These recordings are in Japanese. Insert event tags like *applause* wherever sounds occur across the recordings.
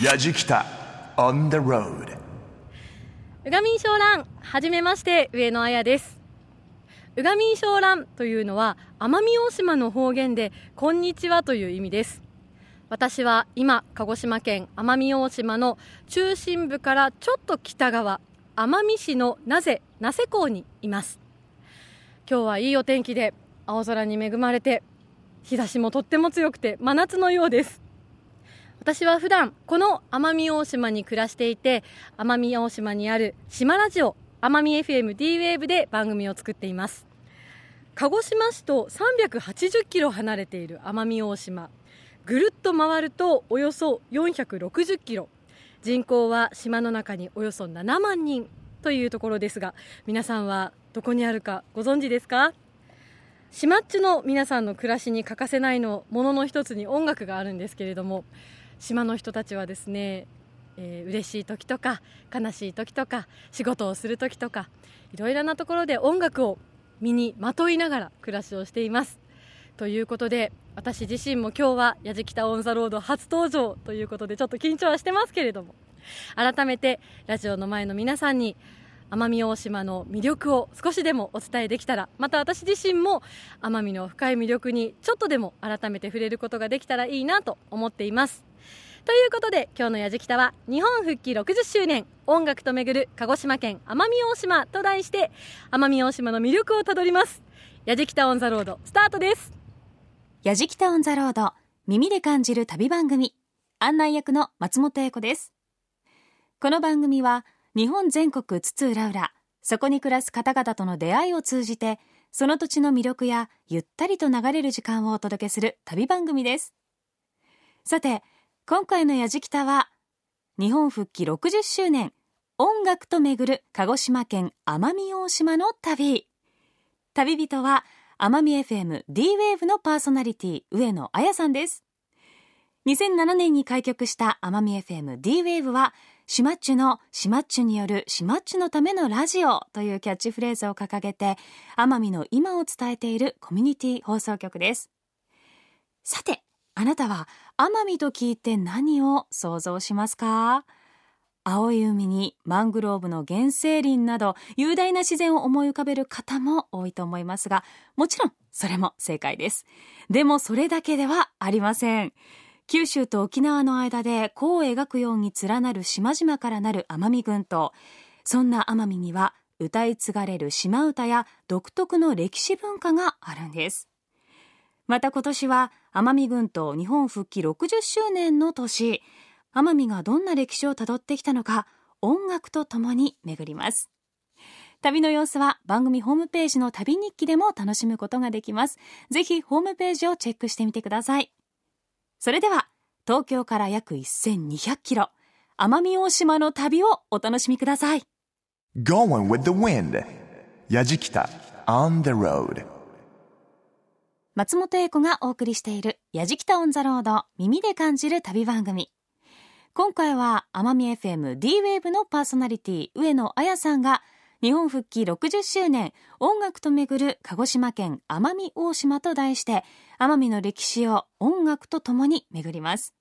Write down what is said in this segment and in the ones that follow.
やじきた on the road うがみん小蘭はじめまして上野彩です。うがみん小蘭というのは奄美大島の方言でこんにちはという意味です。私は今鹿児島県奄美大島の中心部からちょっと北側奄美市の名瀬名瀬港にいます。今日はいいお天気で青空に恵まれて日差しもとっても強くて真夏のようです。私は普段この奄美大島に暮らしていて奄美大島にある島ラジオ奄美 FM D ウェーブで番組を作っています。鹿児島市と380キロ離れている奄美大島。ぐるっと回るとおよそ460キロ。人口は島の中におよそ7万人というところですが皆さんはどこにあるかご存知ですか？島っちゅの皆さんの暮らしに欠かせないのものの一つに音楽があるんですけれども島の人たちはですね、えー、嬉しい時とか悲しい時とか仕事をする時とかいろいろなところで音楽を身にまといながら暮らしをしています。ということで私自身も今日はやじきた on the road 初登場ということでちょっと緊張はしてますけれども改めてラジオの前の皆さんに奄美大島の魅力を少しでもお伝えできたらまた私自身も奄美の深い魅力にちょっとでも改めて触れることができたらいいなと思っています。ということで今日のやじきたは日本復帰60周年音楽と巡る鹿児島県奄美大島と題して奄美大島の魅力をたどります。やじきたオンザロードスタートです。やじきたオンザロード耳で感じる旅番組案内役の松本英子です。この番組は日本全国津々浦々そこに暮らす方々との出会いを通じてその土地の魅力やゆったりと流れる時間をお届けする旅番組です。さて今回のやじきたは日本復帰60周年音楽と巡る鹿児島県奄美大島の旅。旅人は奄美 FM D-Wave のパーソナリティ上野彩さんです。2007年に開局した奄美 FM D-Wave はシマッチュのシマッチュによるシマッチュのためのラジオというキャッチフレーズを掲げて奄美の今を伝えているコミュニティ放送局です。さてあなたは奄美と聞いて何を想像しますか？青い海にマングローブの原生林など雄大な自然を思い浮かべる方も多いと思いますがもちろんそれも正解です。でもそれだけではありません。九州と沖縄の間で弧を描くように連なる島々からなる奄美群島。そんな奄美には歌い継がれる島唄や独特の歴史文化があるんです。また今年は奄美群島日本復帰60周年の年。奄美がどんな歴史をたどってきたのか音楽とともに巡ります。旅の様子は番組ホームページの旅日記でも楽しむことができます。ぜひホームページをチェックしてみてください。それでは東京から約1200キロ奄美大島の旅をお楽しみください。Going with the wind. やじきた on the road. 松本英子がお送りしている「やじきた on the road 耳で感じる旅番組」今回は奄美 FM D-Wave のパーソナリティ上野彩さんが日本復帰60周年音楽と巡る鹿児島県奄美大島と題して奄美の歴史を音楽とともに巡ります。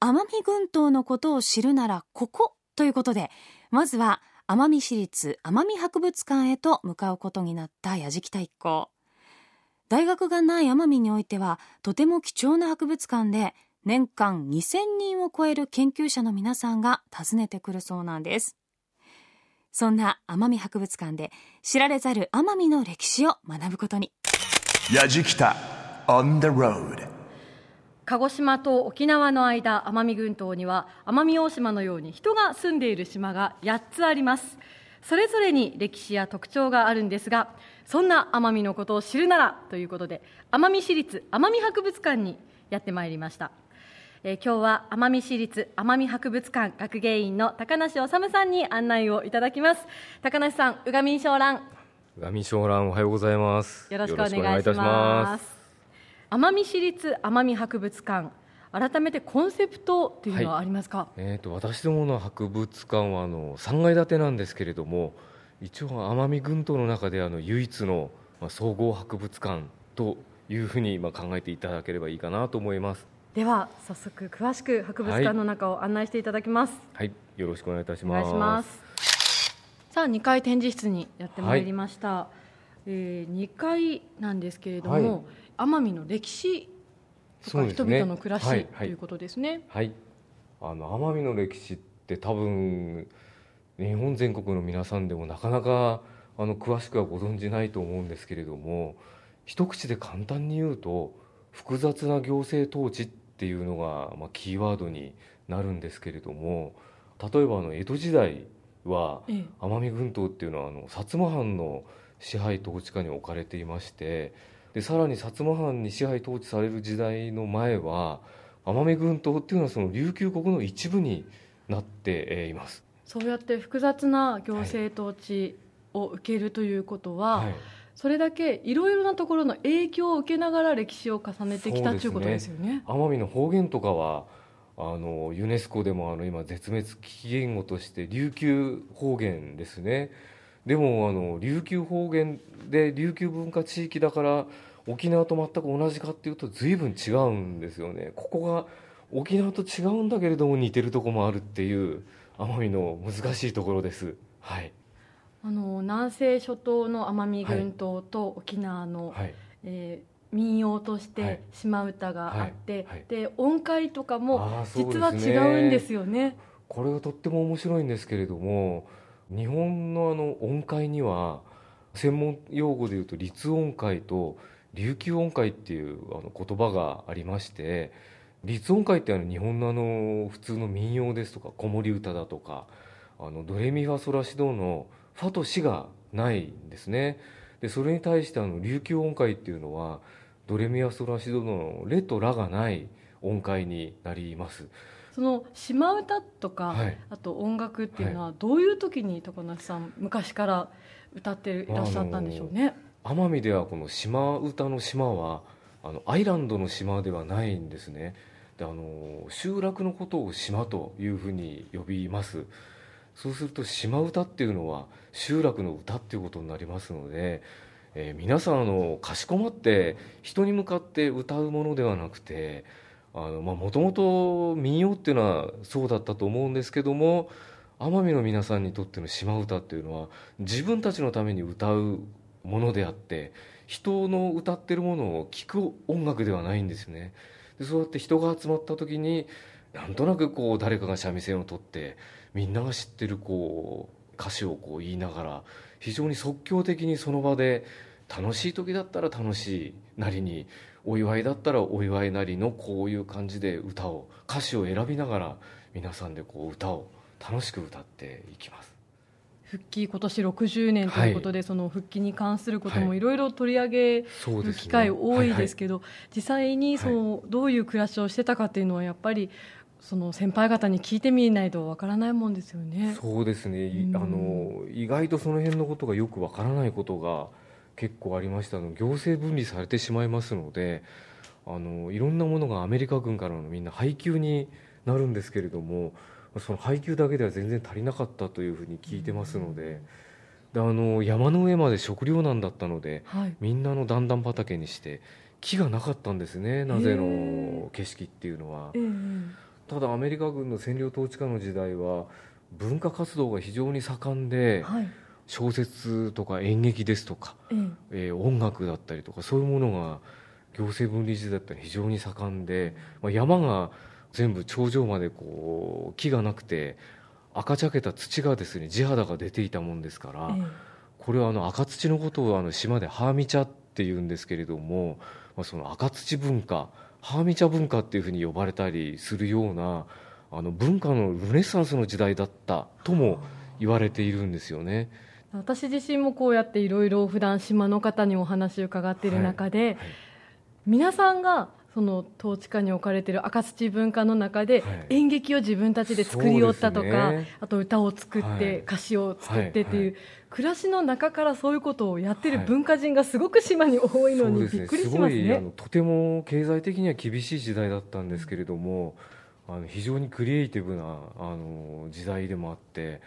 奄美群島のことを知るならここということでまずは奄美市立奄美博物館へと向かうことになった矢敷太一行。大学がない奄美においてはとても貴重な博物館で年間2000人を超える研究者の皆さんが訪ねてくるそうなんです。そんな奄美博物館で知られざる奄美の歴史を学ぶことに。やじきた on the road. 鹿児島と沖縄の間奄美群島には奄美大島のように人が住んでいる島が8つありますそれぞれに歴史や特徴があるんですがそんな奄美のことを知るならということで奄美市立奄美博物館にやってまいりました、えー、今日は奄美市立奄美博物館学芸員の高梨治さんに案内をいただきます。高梨さん宇賀民商蘭。宇賀民商蘭おはようございます。よろしくお願いします。奄美市立奄美博物館改めてコンセプトというのはありますか、はい、えーと、私どもの博物館はあの3階建てなんですけれども一応奄美群島の中であの唯一の、まあ、総合博物館というふうにまあ考えていただければいいかなと思います。では早速詳しく博物館の中を案内していただきます、はい、よろしくお願いいたしおます。願いします。さあ2階展示室にやってまいりました、えー、2階なんですけれども、はい。奄美の歴史とか人々の暮らし、はいはい。ということですね。はい、あの奄美の歴史って多分日本全国の皆さんでもなかなかあの詳しくはご存じないと思うんですけれども一口で簡単に言うと複雑な行政統治っていうのが、まあ、キーワードになるんですけれども例えばあの江戸時代はええ。奄美群島っていうのはあの薩摩藩の支配統治下に置かれていましてでさらに薩摩藩に支配統治される時代の前は奄美群島っていうのはその琉球国の一部になってえーいます。そうやって複雑な行政統治を受けるということは、はいそれだけいろいろなところの影響を受けながら歴史を重ねてきたねということですよね。奄美の方言とかはあのユネスコでもあの今絶滅危機言語として琉球方言ですねでもあの琉球方言で琉球文化地域だから沖縄と全く同じかっていうと随分違うんですよね。ここが沖縄と違うんだけれども似てるところもあるっていう奄美の難しいところです。はい。あの南西諸島の奄美群島と沖縄の、はい。えー民謡としはい。て島唄があって、はい。はいで音階とかも実は違うんですよね。これがとっても面白いんですけれども日本のあの音階には専門用語でいうと立音階と琉球音階っていうあの言葉がありまして立音階ってあの日本のあの普通の民謡ですとか子守歌だとかあのドレミファソラシドのファとシがないんですね。でそれに対してあの琉球音階っていうのはドレミファソラシドのレとラがない音階になります。その島唄とか、はい。あと音楽っていうのはどういう時に高梨さん昔から歌っていらっしゃったんでしょうね？奄美ではこの島唄の島はあのアイランドの島ではないんですね。であの集落のことを島というふうに呼びます。そうすると島唄っていうのは集落の歌っていうことになりますので、えー皆さんあのかしこまって人に向かって歌うものではなくてもともと民謡っていうのはそうだったと思うんですけども奄美の皆さんにとっての島唄っていうのは自分たちのために歌うものであって人の歌ってるものを聴く音楽ではないんですね。でそうやって人が集まった時になんとなくこう誰かが三味線を取ってみんなが知ってるこう歌詞をこう言いながら非常に即興的にその場で楽しい時だったら楽しいなりにお祝いだったらお祝いなりのこういう感じで歌を歌詞を選びながら皆さんでこう歌を楽しく歌っていきます。復帰今年60年ということで、その復帰に関することもはい。いろいろ取り上げる機会多いですけけど、実際にその、どういう暮らしをしてたかっていうのはやっぱりその先輩方に聞いてみないとわからないもんですよね。そうですね、いうんあの意外とその辺のことがよくわからないことが結構ありました。あの行政分離されてしまいますのであのいろんなものがアメリカ軍からのみんな配給になるんですけれどもその配給だけでは全然足りなかったというふうに聞いてますのでであの山の上まで食糧難だったのではい、みんなの段々畑にして木がなかったんですねなぜへの景色っていうのは。ええ。ただアメリカ軍の占領統治下の時代は文化活動が非常に盛んではい小説とか演劇ですとか、えええー音楽だったりとかそういうものが行政分離時代だったら非常に盛んで、まあ、山が全部頂上までこう木がなくて赤茶けた土がですね地肌が出ていたもんですから、えこれはあの赤土のことをあの島でハーミ茶っていうんですけれども、まあ、その赤土文化ハーミ茶文化っていうふうに呼ばれたりするようなあの文化のルネサンスの時代だったとも言われているんですよね。私自身もこうやっていろいろ普段島の方にお話を伺っている中で、はい。皆さんがその統治下に置かれている赤土文化の中ではい。演劇を自分たちで作りよったとか、そうですね。あと歌を作って、はい。歌詞を作ってっていう、はい。はい暮らしの中からそういうことをやってるはい。文化人がすごく島に多いのにびっくりしますね。とても経済的には厳しい時代だったんですけれども、あの非常にクリエイティブなあの時代でもあって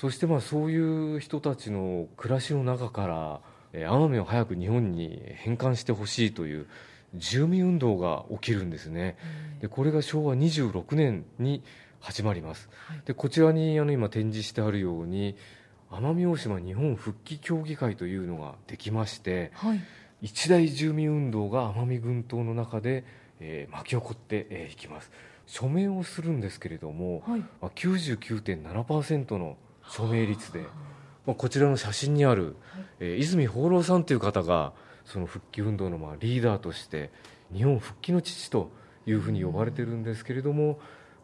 そしてまあそういう人たちの暮らしの中からえー奄美を早く日本に返還してほしいという住民運動が起きるんですね。でこれが昭和26年に始まります、はい。でこちらにあの今展示してあるように奄美大島日本復帰協議会というのができましてはい。一大住民運動が奄美群島の中で、えー巻き起こってえーいきます。署名をするんですけれども、はい。まあ、99.7%の署名率で、まあ、こちらの写真にある、えー泉芳郎さんという方がその復帰運動のまあリーダーとして日本復帰の父というふうに呼ばれてるんですけれども、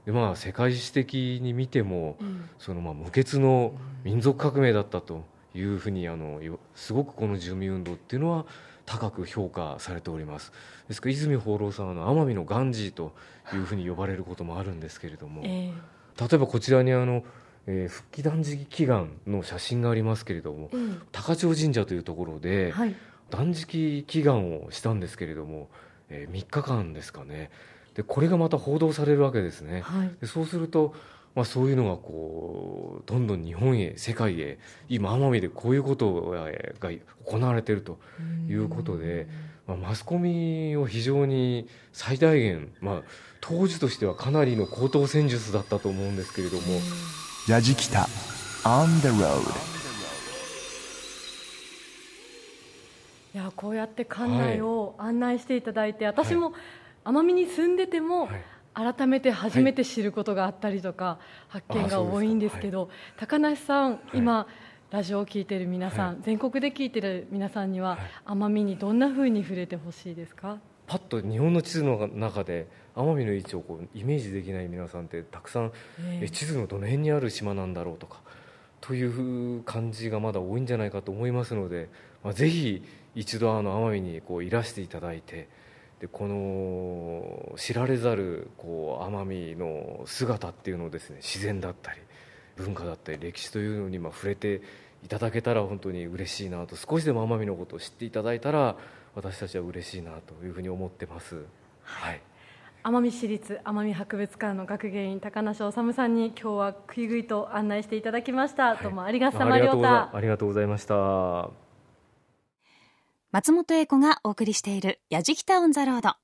でまあ、世界史的に見てもうん。そのまあ無血の民族革命だったというふうにあのよすごくこの住民運動っていうのは高く評価されております。ですから泉芳郎さんは奄美のガンジーというふうに呼ばれることもあるんですけれども、え。例えばこちらにあの、えー復帰断食祈願の写真がありますけれどもえうん。高千穂神社というところではい。断食祈願をしたんですけれども、え3日間ですかね。でこれがまた報道されるわけですね。はい。でそうすると、まあ、そういうのがこうどんどん日本へ世界へ今奄美でこういうことがが行われているということで、まあ、マスコミを非常に最大限、まあ、当時としてはかなりの高等戦術だったと思うんですけれども、やじきた。On the road いやこうやって館内を案内していただいて、私も奄美に住んでても、はい。改めて初めて知ることがあったりとか、発見が多いんですけど高梨さん、今ラジオを聞いている皆さん、は全国で聞いている皆さんには、はい。奄美にどんなふうに触れてほしいですか？パッと日本の地図の中で奄美の位置をこうイメージできない皆さんってたくさん、ええ。え地図のどの辺にある島なんだろうとかという感じがまだ多いんじゃないかと思いますので、まあ、ぜひ一度あの奄美にこういらしていただいてでこの知られざるこう奄美の姿っていうのをですね自然だったり文化だったり歴史というのにまあ触れていただけたら本当に嬉しいなと少しでも奄美のことを知っていただいたら私たちは嬉しいなというふうに思ってます。はい。奄美市立奄美博物館の学芸員高梨治さんに今日はぐいぐいと案内していただきました、どうもありがとうありがとうございました。松本英子がお送りしている「やじきた on the road」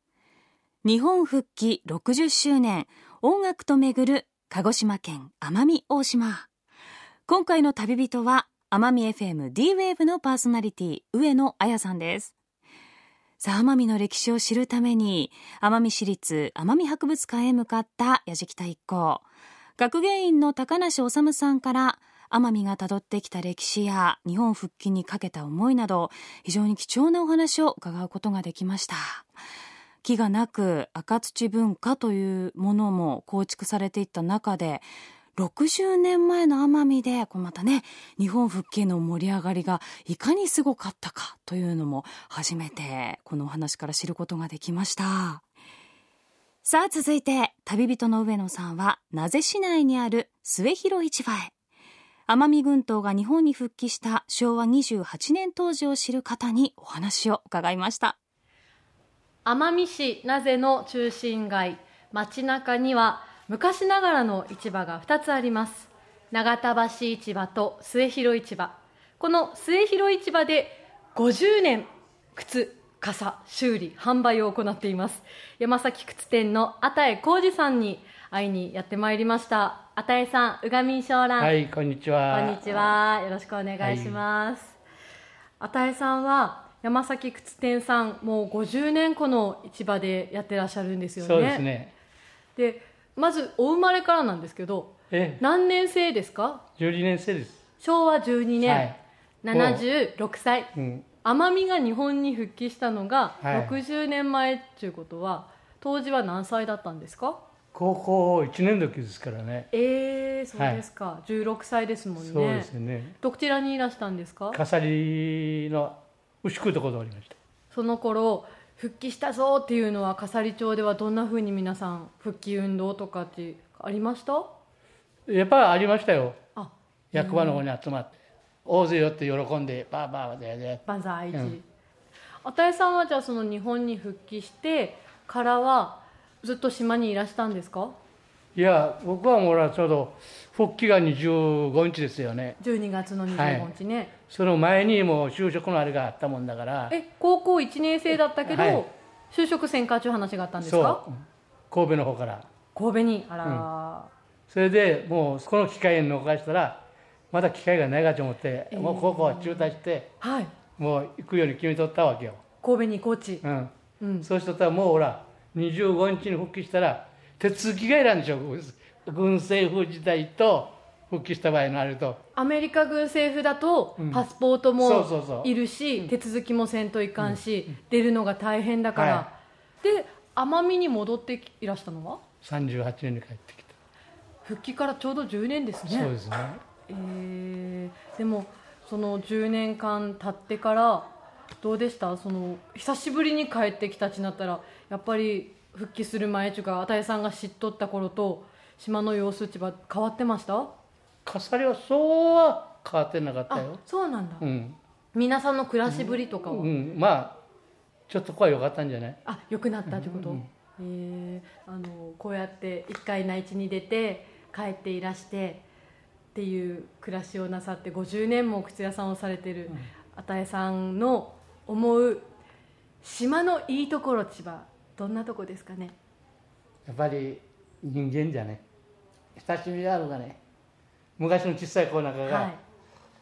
日本復帰60周年音楽と巡る鹿児島県奄美大島。今回の旅人は奄美 FM d ウェーブのパーソナリティ上野彩さんですさあ奄美の歴史を知るために奄美市立奄美博物館へ向かったやじきた一行。学芸員の高梨治さんから奄美がたどってきた歴史や日本復帰にかけた思いなど非常に貴重なお話を伺うことができました。木がなく赤土文化というものも構築されていった中で60年前の奄美でこうまたね日本復帰の盛り上がりがいかにすごかったかというのも初めてこのお話から知ることができました。さあ続いて旅人の上野さんは名瀬市内にある末広市場へ。奄美群島が日本に復帰した昭和28年当時を知る方にお話を伺いました。奄美市名瀬の中心街街中には昔ながらの市場が2つあります長田橋市場と末広市場この末広市場で50年靴傘修理販売を行っています山崎靴店の與江浩二さんに会いにやってまいりました與江さん宇賀民商蘭、はい、こんにちは。こんにち。は。よろしくお願いします。あたえさんは山崎靴店さんもう50年この市場でやってらっしゃるんですよね。そうですね。でまずお生まれからなんですけど、え、何年生ですか？12年生です。昭和12年、はい76歳。うん。奄美が日本に復帰したのがはい60年前っていうことは、当時は何歳だったんですか？高校1年の時ですからね。えー、そうですか。16歳ですもんね。そうですね。どちらにいらしたんですか？笠利の牛久ところでおりました。その頃復帰したぞっていうのは笠利町ではどんなふうに皆さん復帰運動とかってありました？やっぱりありましたよ。あ役場の方に集まって。大勢寄って喜んで、バーバーでで。万歳一、うんあたえさんはじゃあその日本に復帰してからはずっと島にいらしたんですか？いや、僕はもうちょうど復帰が25日ですよね。12月の25日ね、その前にもう就職のあれがあったもんだから、え高校1年生だったけど、はい。就職せんかという話があったんですそかう。神戸の方から。神戸に。あら、それでもうこの機会に逃したらまだ機会がないかと思って、えー。もう高校は中退してはい。もう行くように決めとったわけよ、神戸に高知うん。うん。そうしとったらもうほら25日に復帰したら手続きがいらんでしょ軍政府時代と復帰した場合のあれと。アメリカ軍政府だとうん。パスポートもいるし、手続きもせんといかんし、出るのが大変だから、はで奄美に戻っていらしたのは？38年に帰ってきた、復帰からちょうど10年ですね。そうですね。えーでもその10年間経ってからどうでした？その久しぶりに帰ってきたちなったらやっぱり復帰する前というかあたえさんが知っとった頃と島の様子ちは変わってました？飾りはそうは変わってなかったあよそうなんだ、うん、皆さんの暮らしぶりとかは、うん、まあちょっとこは良かったんじゃない？あ良くなったってこと、うんえー。あのこうやって一回内地に出て帰っていらしてっていう暮らしをなさって50年も靴屋さんをされてるあたえさんの思う島のいいところ千葉どんなとこですかね？やっぱり人間じゃね親しみがあるがね昔の小さい子なんかが「はい。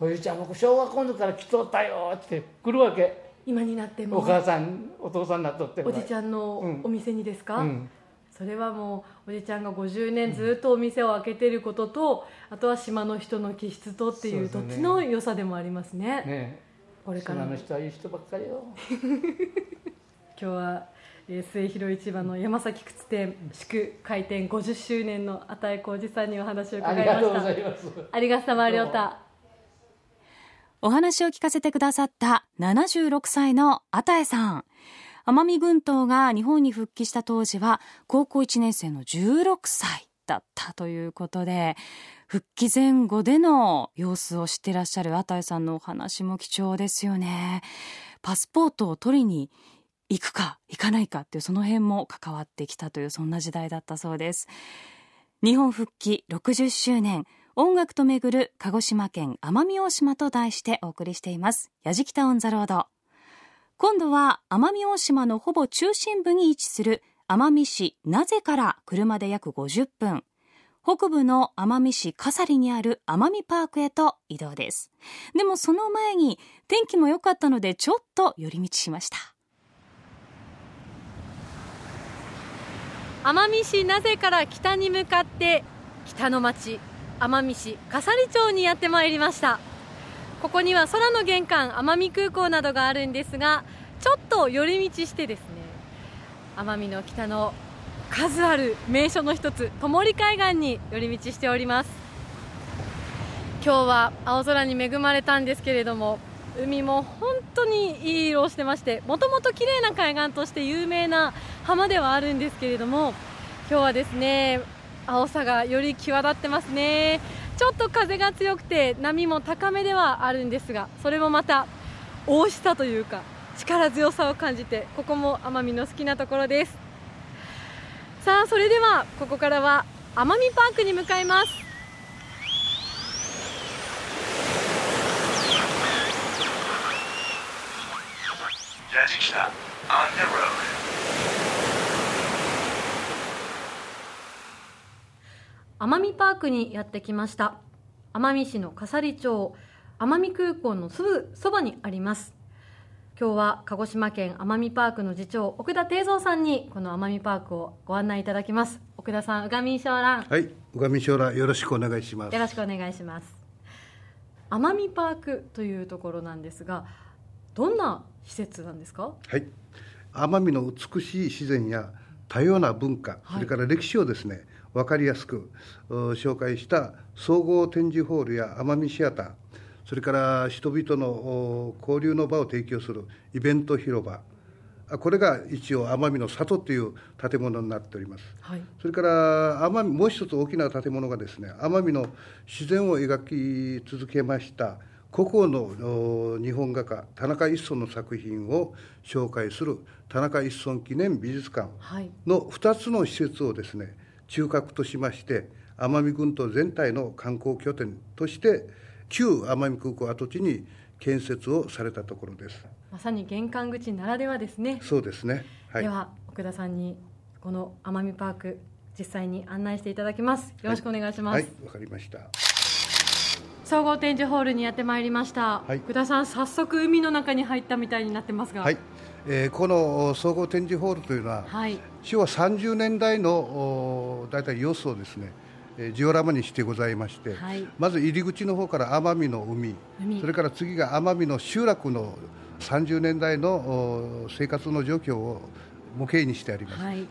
おじいちゃん僕小学校の時から来とったよ」って来るわけ。今になっても。お母さんお父さんになっとっておじちゃんのうん。お店にですか、うん。それはもうおじちゃんが50年ずっとお店を開けてることと、あとは島の人の気質とっていうどっちの良さでもありますね。ねこれからも。島の人はいい人ばっかりよ。*laughs* 今日は、えー、末広市場の山崎靴店祝開店50周年のあたえ浩二さんにお話を伺あいましたりがとうございますありがとうまりょうたお話を聞かせてくださった76歳のあたえさん。奄美群島が日本に復帰した当時は高校1年生の16歳だったということで、復帰前後での様子を知ってらっしゃるあたえさんのお話も貴重ですよね。パスポートを取りに行くか行かないかっていうその辺も関わってきたというそんな時代だったそうです。日本復帰60周年音楽と巡る鹿児島県奄美大島と題してお送りしています「やじきた on the road」今度は奄美大島のほぼ中心部に位置する奄美市名瀬から車で約50分。北部の奄美市笠利にある奄美パークへと移動です。でもその前に天気も良かったのでちょっと寄り道しました。奄美市名瀬から北に向かって北の町奄美市笠利町にやってまいりました。ここには空の玄関奄美空港などがあるんですがちょっと寄り道してですね奄美の北の数ある名所の一つ戸森海岸に寄り道しております。今日は青空に恵まれたんですけれども海も本当にいい色をしてましてもともと綺麗な海岸として有名な浜ではあるんですけれども今日はですね青さがより際立ってますね。ちょっと風が強くて波も高めではあるんですがそれもまた大しさというか力強さを感じてここも奄美の好きなところです。さあそれではここからは奄美パークに向かいます。やじきた on the road. 奄美パークにやってきました。奄美市の笠利町奄美空港のすぐそばにあります。今日は鹿児島県奄美パークの次長奥田定蔵さんにこの奄美パークをご案内いただきます。奥田さんうがみんしょうらん。はい、小上将来よろしくお願いします。よ。ろしくお願いします。奄美パークというところなんですがどんな施設なんですか？はい、奄美の美しい自然や多様な文化、それから歴史をですね、分かりやすくう紹介した総合展示ホールや奄美シアター、それから人々のお交流の場を提供するイベント広場、あこれが一応奄美の里という建物になっております。はい。それから奄美もう一つ大きな建物がですね奄美の自然を描き続けました古今のお日本画家田中一村の作品を紹介する田中一村記念美術館はい。の2つの施設をですね中核としまして奄美群島全体の観光拠点として旧奄美空港跡地に建設をされたところです。まさに玄関口ならではですね、そうですね。はい。では奥田さんにこの奄美パーク実際に案内していただきます。よろしくお願いします、はいわかりました総合展示ホールにやってまいりました、はい。奥田さん早速海の中に入ったみたいになってますが。はい、えーこの総合展示ホールというのは、はい。昭和30年代のお大体様子をですね、えージオラマにしてございまして、はい。まず入り口の方から奄美の海海。それから次が奄美の集落の30年代のお生活の状況を模型にしてあります、はい、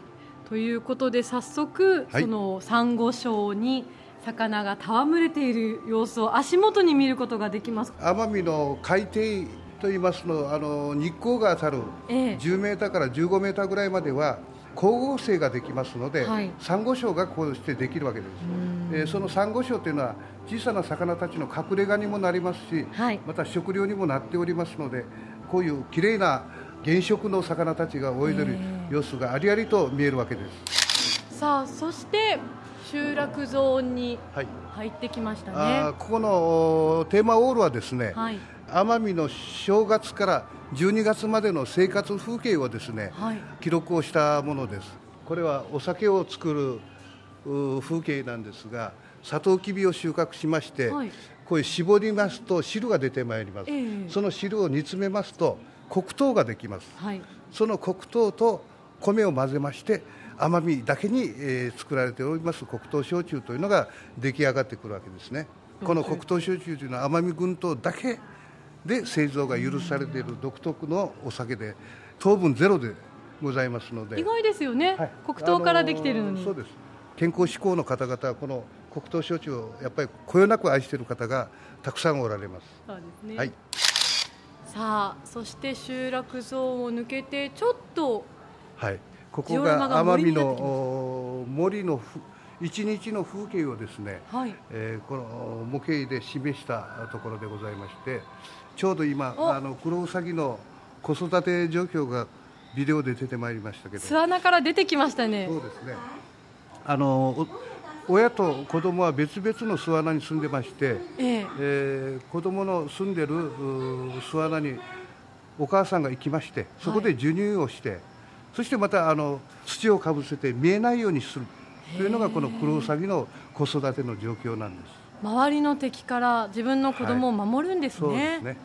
ということで早速、はい。そのサンゴ礁に魚が戯れている様子を足元に見ることができます。奄美の海底といいますのあの日光が当たるええ。10メーターから15メーターぐらいまでは光合成ができますので、はい。サンゴ礁がこうしてできるわけです、えーそのサンゴ礁というのは小さな魚たちの隠れ家にもなりますし、はい。また食料にもなっておりますのでこういうきれいな原色の魚たちが泳いでる様子がありありと見えるわけです、さあそして集落ゾーンにはい。入ってきましたね。あーここのおテーマオールはですね、はい。奄美の正月から12月までの生活風景をですね、はい。記録をしたものです。これはお酒を作るう風景なんですがサトウキビを収穫しまして、はい。こういう絞りますと汁が出てまいります、ええ。その汁を煮詰めますと黒糖ができます。はい。その黒糖と米を混ぜまして甘みだけに、えー作られております黒糖焼酎というのが出来上がってくるわけですね。この黒糖焼酎というのは甘み群島だけで製造が許されている独特のお酒で糖分ゼロでございますので。意外ですよね、はい。黒糖からできているのに、そうです。健康志向の方々はこの黒糖焼酎をやっぱりこよなく愛している方がたくさんおられます、そうですね、はい。さあそして集落ゾーンを抜けてちょっとはい、ここが奄美のが森のふ一日の風景をですね、はい。えーこの模型で示したところでございましてちょうど今お。あのクロウサギの子育て状況がビデオで出てまいりましたけど。巣穴から出てきましたね。そうですね。あのお親と子供は別々の巣穴に住んでまして、ええ。えー子供の住んでるうー巣穴にお母さんが行きましてそこで授乳をして、そしてまたあの土をかぶせて見えないようにするというのがこのクロウサギの子育ての状況なんです。周りの敵から自分の子供を守るんですね。そうですね。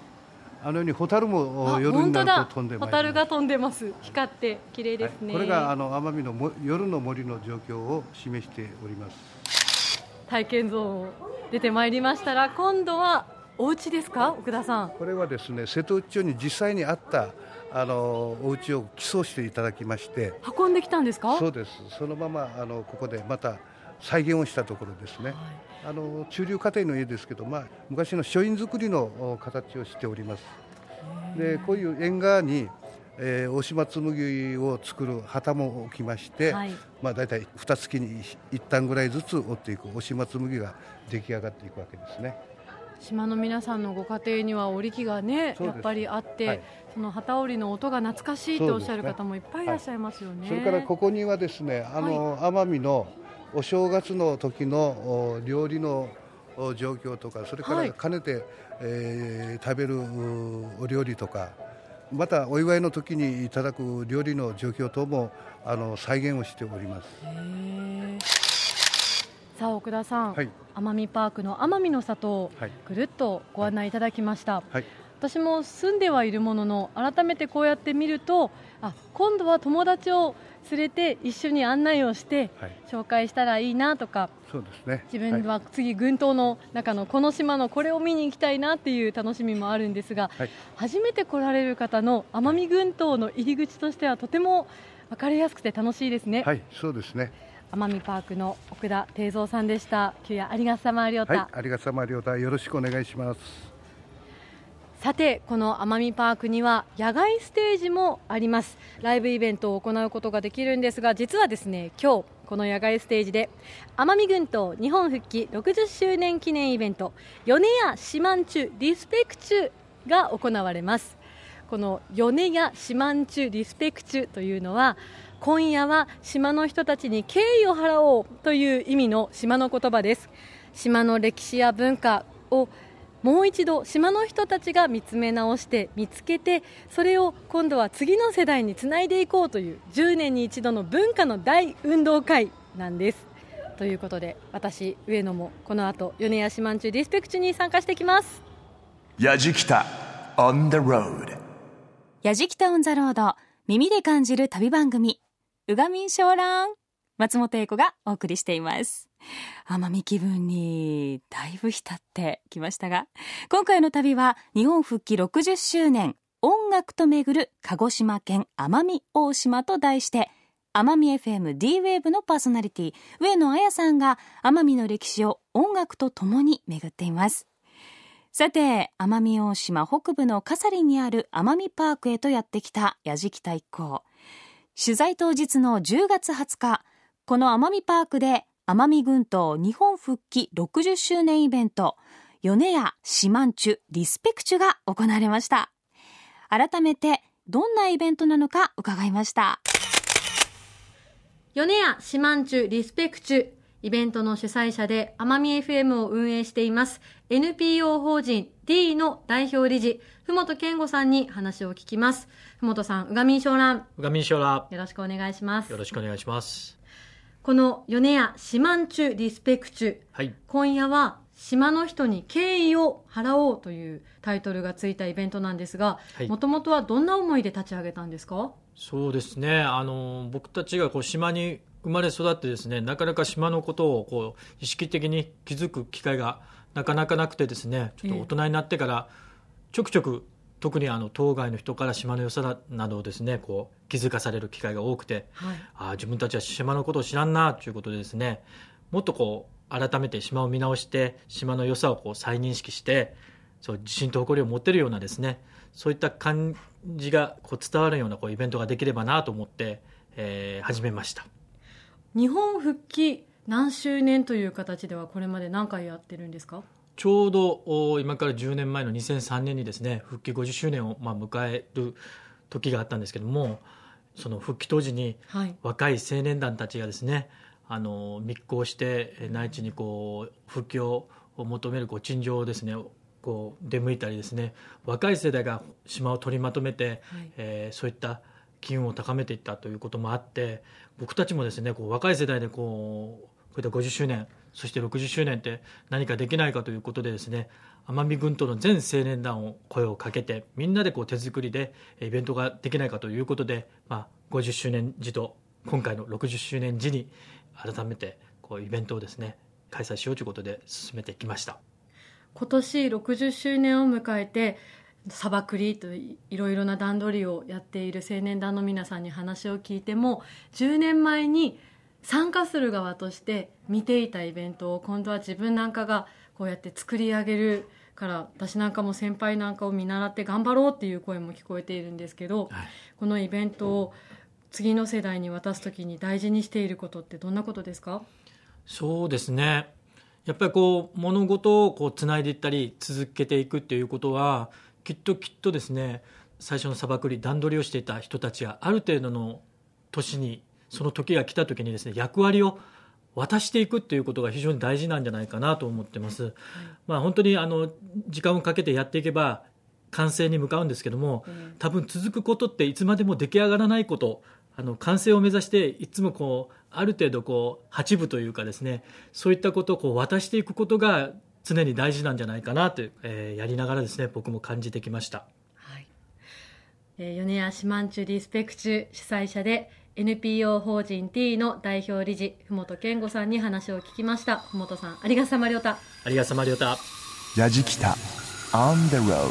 あのようにホタルもあ夜になると飛んで。ホタルが飛んでます光って綺麗ですね、はいこれがあの奄美のも夜の森の状況を示しております。体験ゾーンを出てまいりましたら今度はお家ですか奥田さんこれはですね瀬戸内町に実際にあったあのお家を寄贈していただきまして、運んできたんですか？そうです。そのままあのここでまた再現をしたところですね。あの中流家庭の家ですけど、まあ昔の書院造りのお形をしております。でこういう縁側に、えー、大島紬を作る旗も置きまして、はいまあ大体二月に一旦ぐらいずつ折っていく大島紬が出来上がっていくわけですね。島の皆さんのご家庭には織り機がねやっぱりあって、はい。その旗織りの音が懐かしいっておっしゃる方もいっぱいいらっしゃいますよね。それからここにはですね、あの、奄美のお正月の時のお料理のお状況とか、それかはい。ら兼ねて、えー食べるうお料理とか、またお祝いの時にいただく料理の状況等もあの再現をしております。さあ奥田さん、はい。奄美パークの奄美の里をはいぐるっとご案内いただきました、はい、私も住んではいるものの改めてこうやって見るとあ今度は友達を連れて一緒に案内をしてはい、紹介したらいいなとかそうですね。自分は次群島の中のこの島のこれを見に行きたいなっていう楽しみもあるんですが、はい。初めて来られる方の奄美群島の入り口としてはとても分かりやすくて楽しいですね、はい、そうですね。奄美パークの奥田定蔵さんでした。今日はありがとうさまりょうた、はい、ありがとうさまりょうた、よろしくお願いします。さてこの奄美パークには野外ステージもあります。ライブイベントを行うことができるんですが実はですね今日この野外ステージで奄美群島日本復帰60周年記念イベント米屋四万中リスペクチュが行われます。この米屋四万中リスペクチュというのは今夜は島の人たちに敬意を払おうという意味の島の言葉です。島の歴史や文化をもう一度島の人たちが見つめ直して見つけてそれを今度は次の世代につないでいこうという10年に一度の文化の大運動会なんです。ということで私上野もこの後米屋四万中リスペクチュに参加してきます。やじきた on the road. やじきたオンザロード耳で感じる旅番組うがみんしょうらん松本英子がお送りしています。奄美気分にだいぶ浸ってきましたが今回の旅は日本復帰60周年音楽と巡る鹿児島県奄美大島と題して奄美 FM D ウェーブのパーソナリティ上野彩さんが奄美の歴史を音楽とともに巡っています。さて奄美大島北部の笠林にある奄美パークへとやってきた矢敷太一行取材当日の10月20日この奄美パークで奄美群島日本復帰60周年イベント米屋四万十リスペクチュが行われました。改めてどんなイベントなのか伺いました。米屋四万中リスペクチュイベントの主催者で奄美 FM を運営しています NPO 法人 D の代表理事ふもと健吾さんに話を聞きます。ふもとさんうがみんしょうらんうがみんしょうらよろしくお願いします。よろしくお願いします。この米屋四万中リスペクチュ。はい。今夜は島の人に敬意を払おうというタイトルがついたイベントなんですがはい。もともとはどんな思いで立ち上げたんですか？そうですね。あの僕たちがこう島に生まれ育ってですねなかなか島のことをこう意識的に気づく機会がなかなかなくてですねちょっと大人になってからちょくちょく特にあの当該の人から島の良さなどをですねこう気づかされる機会が多くてはい。ああ自分たちは島のことを知らんなということでですねもっとこう改めて島を見直して島の良さをこう再認識してそう自信と誇りを持てるようなですねそういった感じがこう伝わるようなこうイベントができればなと思って、えー始めました。日本復帰何周年という形ではこれまで何回やってるんですか？ちょうどお今から10年前の2003年にですね復帰50周年をまあ迎える時があったんですけどもその復帰当時にはい。若い青年団たちがですねあの密航してえー内地にこう復帰を求めるこう陳情をですねこう出向いたりですね若い世代が島を取りまとめて、はい。えーそういった機運を高めていったということもあって僕たちもですねこう若い世代でこうこういった50周年そして60周年って何かできないかということでですね奄美群島の全青年団を声をかけてみんなでこう手作りでイベントができないかということで、まあ、50周年時と今回の60周年時に改めてこうイベントをですね開催しようということで進めてきました。今年60周年を迎えてサバクリといろいろな段取りをやっている青年団の皆さんに話を聞いても10年前に参加する側として見ていたイベントを今度は自分なんかがこうやって作り上げるから私なんかも先輩なんかを見習って頑張ろうっていう声も聞こえているんですけど、はい。このイベントを次の世代に渡す時に大事にしていることってどんなことですか？そうですね。やっぱりこう物事をこうつないでいったり続けていくっていうことはきっときっとですね最初の砂漠に段取りをしていた人たちがある程度の年にその時が来た時にですね役割を渡していくっていうことが非常に大事なんじゃないかなと思ってます、まあ本当にあの時間をかけてやっていけば完成に向かうんですけども、多分続くことっていつまでも出来上がらないことあの完成を目指していつもこうある程度こう八分というかですねそういったことをこう渡していくことが常に大事なんじゃないかなと、えーやりながらですね僕も感じてきました。はい、えー米谷四万十リスペクチュ主催者で NPO 法人 T の代表理事ふもと健吾さんに話を聞きました。ふもとさんありがさまりょうた。ありがさまりょうた。やじきた on the road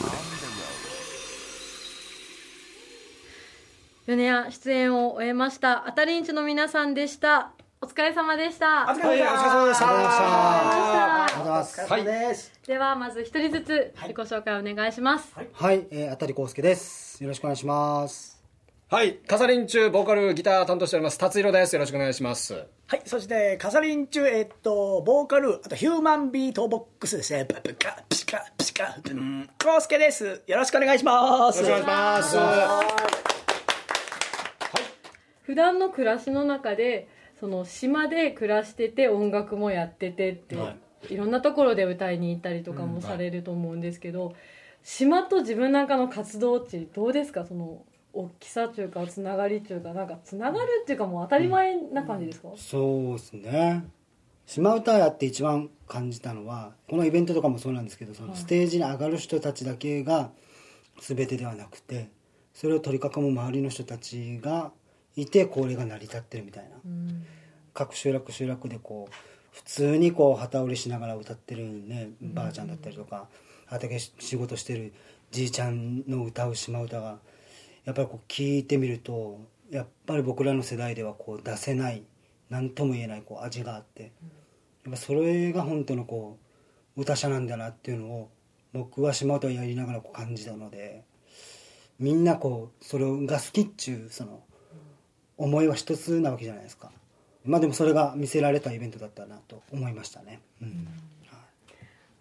米谷出演を終えました。あたりんちの皆さんでした。お疲れ様でした。はい、お疲れ様でした。ありがとうございました。ありがとうございます。はい。です。ではまず一人ずつ自己紹介お願いします、はい、えー、あたりこうすけです。よろしくお願いします。はい、カサリン中ボーカルギター担当しております達弘です。よろしくお願いします。はい、そして、カサリン中、えっと、ボーカル、あとヒューマンビートボックスですね。ププカ、ピシカ、ピシカ、ブン、コウスケです。よろしくお願いします。よろしくお願いします。普段の暮らしの中でその島で暮らしてて音楽もやっててって、いろんなところで歌いに行ったりとかもされると思うんですけど、島と自分なんかの活動ってどうですか？その大きさというかつながりというかなんかつながるっていうかもう当たり前な感じですか、そうですね。島唄やって一番感じたのはこのイベントとかもそうなんですけどそのステージに上がる人たちだけが全てではなくてそれを取り囲む周りの人たちがいてこれが成り立ってるみたいな、各集落集落でこう普通にこう旗織りしながら歌ってるねばあちゃんだったりとか畑仕事してるじいちゃんの歌う島唄がやっぱりこう聞いてみるとやっぱり僕らの世代ではこう出せない何とも言えないこう味があってやっぱそれが本当のこう歌者なんだなっていうのを僕は島唄をやりながらこう感じたのでみんなこうそれが好きっちゅうその思いは一つなわけじゃないですか。まあでもそれが見せられたイベントだったなと思いましたね、うん。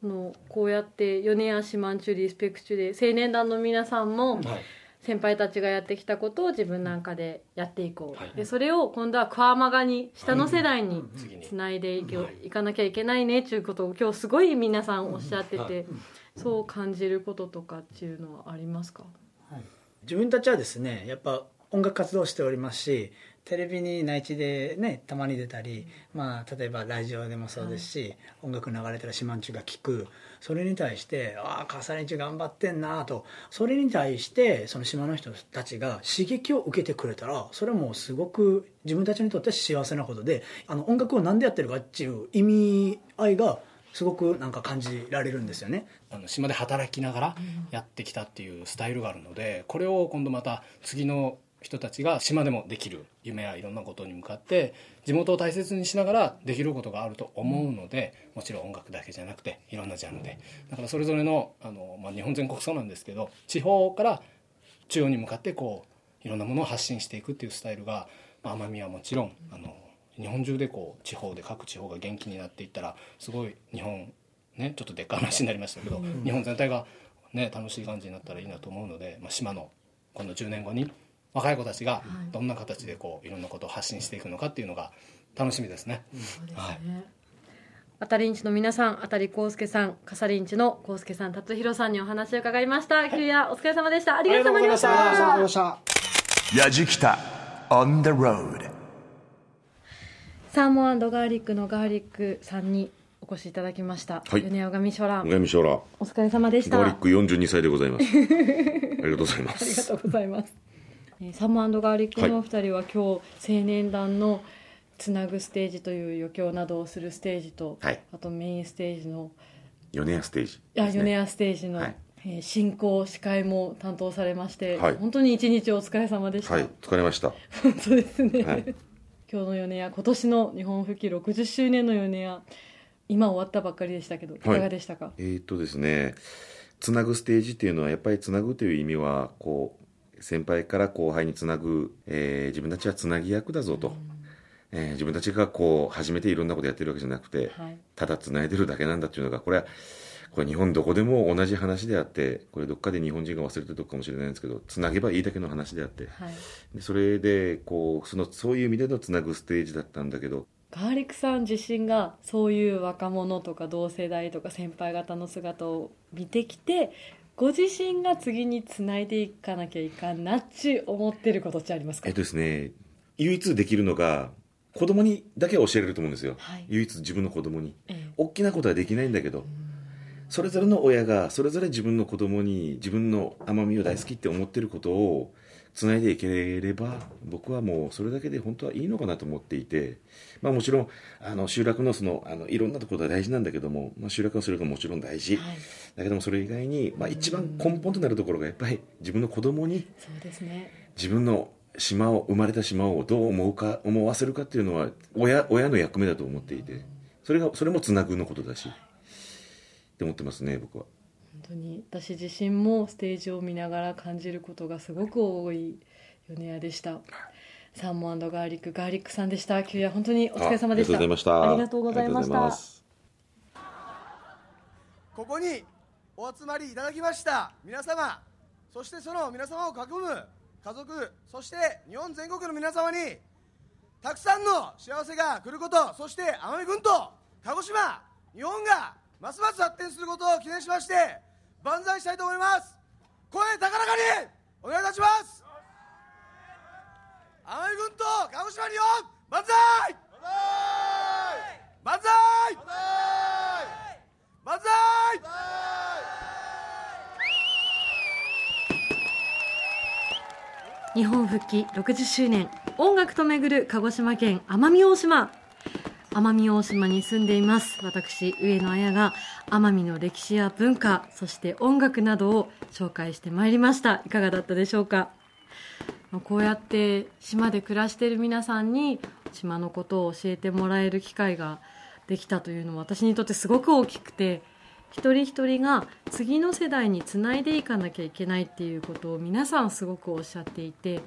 あのこうやって米谷四万中リスペクチュで青年団の皆さんも、先輩たちがやってきたことを自分なんかでやっていこう、でそれを今度はクワマガに下の世代につないでいけい。かなきゃいけないねっていうことを今日すごい皆さんおっしゃってて、そう感じることとかっていうのはありますか、自分たちはですねやっぱ音楽活動しておりますしテレビに内地でねたまに出たり、まあ、例えばラジオでもそうですし、音楽流れたら四万中が聴く。それに対して「ああ笠連中頑張ってんな」と。それに対してその島の人たちが刺激を受けてくれたらそれはもうすごく自分たちにとって幸せなことであの音楽を何でやってるかっていう意味合いがすごくなんか感じられるんですよね。あの島で働きながらやってきたっていうスタイルがあるのでこれを今度また次の人たちが島でもできる夢やいろんなことに向かって地元を大切にしながらできることがあると思うので、もちろん音楽だけじゃなくていろんなジャンルで。だからそれぞれのあの、まあ、日本全国そうなんですけど地方から中央に向かってこういろんなものを発信していくっていうスタイルが、まあ、奄美はもちろんあの日本中でこう地方で各地方が元気になっていったらすごい日本ねちょっとでっかい話になりましたけど、日本全体が、ね、楽しい感じになったらいいなと思うので、まあ、島の今度10年後に若い子たちがどんな形でこういろんなことを発信していくのかっていうのが楽しみですね。はいあたりんちの皆さん、あたりこうすけさん、かさりんちのこうすけさん、達弘さんにお話を伺いました。旧夜お疲れ様でした。ありがとうございました。ありがとうございましたやじきた on the road サーモンガーリックのガーリックさんにお越しいただきました。はい米尾上翔蘭。上将来お疲れ様でした。ガーリック42歳でございます *laughs* ありがとうございまありがすとうございます。えーサモンガーリックのお二人は、今日青年団のつなぐステージという余興などをするステージと、はい。あとメインステージの米屋ステージね。米屋ステージの、はい。えー進行司会も担当されまして、はい。本当に一日お疲れ様でした。はい。疲れました。本当ですね、はい。今日の米屋今年の日本復帰60周年の米屋今終わったばっかりでしたけどい。かがでしたか、えーっとですねつなぐステージっていうのはやっぱりつなぐという意味はこう先輩から後輩につなぐ、えー自分たちはつなぎ役だぞと、えー自分たちがこう初めていろんなことやってるわけじゃなくて、はい。ただつないでるだけなんだっていうのがこれはこれ日本どこでも同じ話であってこれどっかで日本人が忘れてるとこかもしれないんですけどつなげばいいだけの話であって。はい、でそれでこうそのそういう意味でのつなぐステージだったんだけど。ガーリックさん自身がそういう若者とか同世代とか先輩方の姿を見てきてご自身が次につないでいかなきゃいかんなっち思ってることってありますか？えっとですね唯一できるのが子供にだけは教えれると思うんですよ、はい。唯一自分の子供に。ええ。大きなことはできないんだけどそれぞれの親がそれぞれ自分の子供に自分の奄美を大好きって思ってることをつないでいければ僕はもうそれだけで本当はいいのかなと思っていて、まあ、もちろんあの集落のそのあのいろんなところが大事なんだけども、まあ、集落はそれがもちろん大事、はい。だけどもそれ以外に、まあ、一番根本となるところがやっぱり自分の子供にそうですね。自分の島を生まれた島をどう思うか思わせるかっていうのは親親の役目だと思っていてそれがそれもつなぐのことだし。って思ってますね僕は。本当に私自身もステージを見ながら感じることがすごく多い米屋でした。サーモンガーリックガーリックさんでした。旧夜本当にお疲れ様でした。あありがとうございました。ありがとうございましありがとうございた。ますここにお集まりいただきました。皆様そしてその皆様を囲む家族そして日本全国の皆様にたくさんの幸せが来ることそして奄美群島鹿児島日本がますます発展することを記念しまして万歳したいと思います。声高らかに！お願いいたします！奄美軍と鹿児島日本万歳！万歳！万歳！日本復帰60周年。音楽と巡る鹿児島県奄美大島。奄美大島に住んでいます。私上野綾が奄美の歴史や文化そして音楽などを紹介してまいりました。いかがだったでしょうか？こうやって島で暮らしている皆さんに島のことを教えてもらえる機会ができたというのは私にとってすごく大きくて一人一人が次の世代につないでいかなきゃいけないっていうことを皆さんすごくおっしゃっていて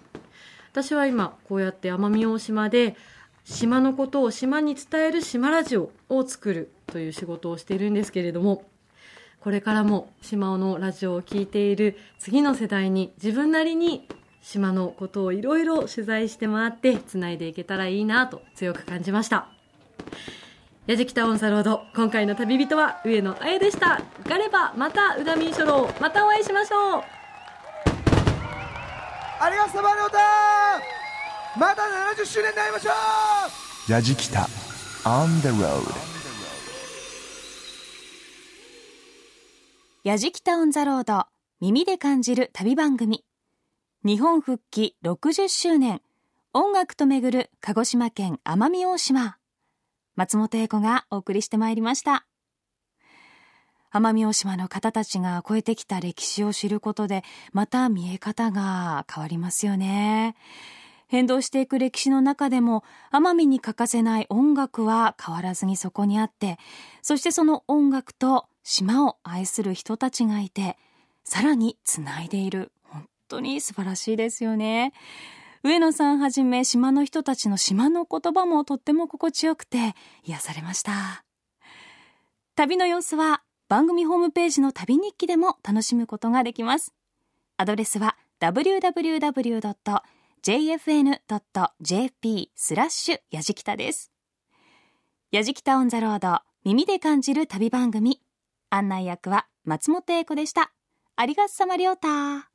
私は今こうやって奄美大島で島のことを島に伝える島ラジオを作るという仕事をしているんですけれどもこれからも島のラジオを聴いている次の世代に自分なりに島のことをいろいろ取材して回ってつないでいけたらいいなと強く感じました。矢敷タオンサロード今回の旅人は上野彩でした。ガレバまたうだみん書楼またお会いしましょう。ありがとうまでおたまた70周年になりましょう。ヤジキタ on the road やじきたオンザロード耳で感じる旅番組。日本復帰60周年音楽と巡る鹿児島県奄美大島。松本英子がお送りしてまいりました。奄美大島の方たちが超えてきた歴史を知ることでまた見え方が変わりますよね。変動していく歴史の中でも奄美に欠かせない音楽は変わらずにそこにあってそしてその音楽と島を愛する人たちがいてさらにつないでいる。本当に素晴らしいですよね。上野さんはじめ島の人たちの島の言葉もとっても心地よくて癒されました。旅の様子は番組ホームページの旅日記でも楽しむことができます。アドレスは www.jfn.jp スラッシュやじきたです。やじきたオンザロード耳で感じる旅番組案内役は松本英子でした。ありがとさまりょうた。